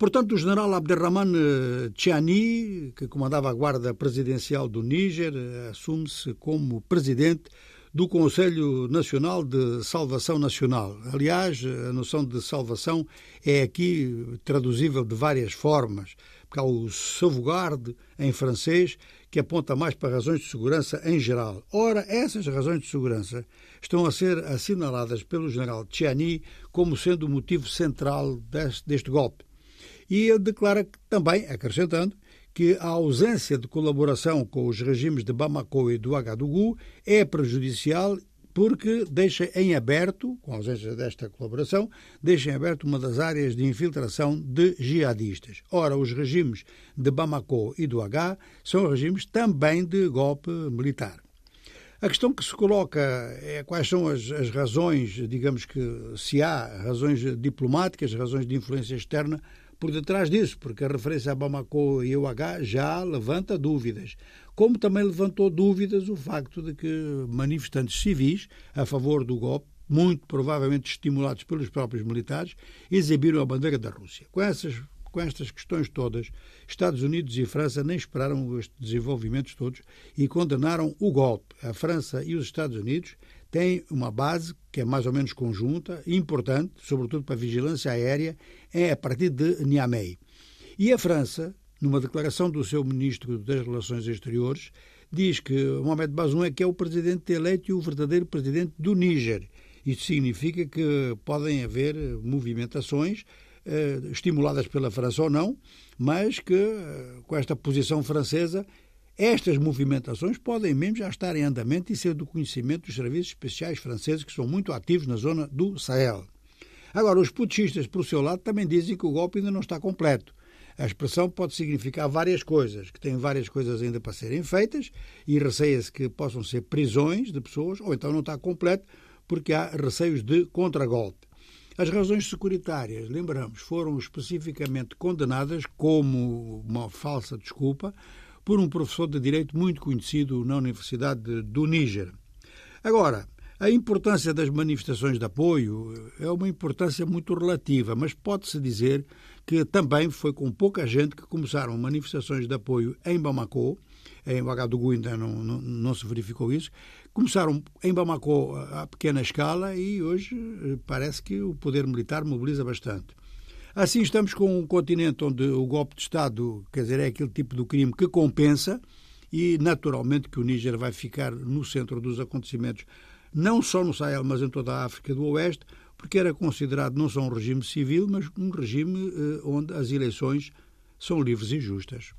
Portanto, o general Abderrahman Tchiani, que comandava a guarda presidencial do Níger, assume-se como presidente do Conselho Nacional de Salvação Nacional. Aliás, a noção de salvação é aqui traduzível de várias formas, porque há o sauvegarde em francês, que aponta mais para razões de segurança em geral. Ora, essas razões de segurança estão a ser assinaladas pelo general Tchiani como sendo o motivo central deste golpe. E ele declara também, acrescentando, que a ausência de colaboração com os regimes de Bamako e do Agadougou é prejudicial porque deixa em aberto, com a ausência desta colaboração, deixa em aberto uma das áreas de infiltração de jihadistas. Ora, os regimes de Bamako e do H são regimes também de golpe militar. A questão que se coloca é quais são as, as razões, digamos que se há razões diplomáticas, razões de influência externa por detrás disso, porque a referência a Bamako e UH já levanta dúvidas. Como também levantou dúvidas o facto de que manifestantes civis a favor do golpe, muito provavelmente estimulados pelos próprios militares, exibiram a bandeira da Rússia. Com essas com estas questões todas, Estados Unidos e França nem esperaram estes desenvolvimentos todos e condenaram o golpe. A França e os Estados Unidos têm uma base que é mais ou menos conjunta, importante, sobretudo para a vigilância aérea, é a partir de Niamey. E a França, numa declaração do seu ministro das Relações Exteriores, diz que Mohamed Bazoum é que é o presidente eleito e o verdadeiro presidente do Níger. Isso significa que podem haver movimentações estimuladas pela França ou não, mas que, eh, com esta posição francesa, estas movimentações podem mesmo já estar em andamento e ser do conhecimento dos serviços especiais franceses que são muito ativos na zona do Sahel. Agora, os putschistas, por seu lado, também dizem que o golpe ainda não está completo. A expressão pode significar várias coisas, que têm várias coisas ainda para serem feitas e receia-se que possam ser prisões de pessoas, ou então não está completo porque há receios de contragolpe. As razões securitárias, lembramos, foram especificamente condenadas como uma falsa desculpa por um professor de direito muito conhecido na Universidade do Níger. Agora, a importância das manifestações de apoio é uma importância muito relativa, mas pode-se dizer que também foi com pouca gente que começaram manifestações de apoio em Bamako, em Ouagadougou ainda não, não, não, se verificou isso, começaram em Bamako a pequena escala e hoje eh, parece que o poder militar mobiliza bastante. Assim estamos com um continente onde o golpe de Estado, quer dizer, é aquele tipo de crime que compensa e, naturalmente, que o Níger vai ficar no centro dos acontecimentos, não só no Sahel, mas em toda a África do Oeste, porque era considerado não só um regime civil, mas um regime eh, onde as eleições são livres e justas.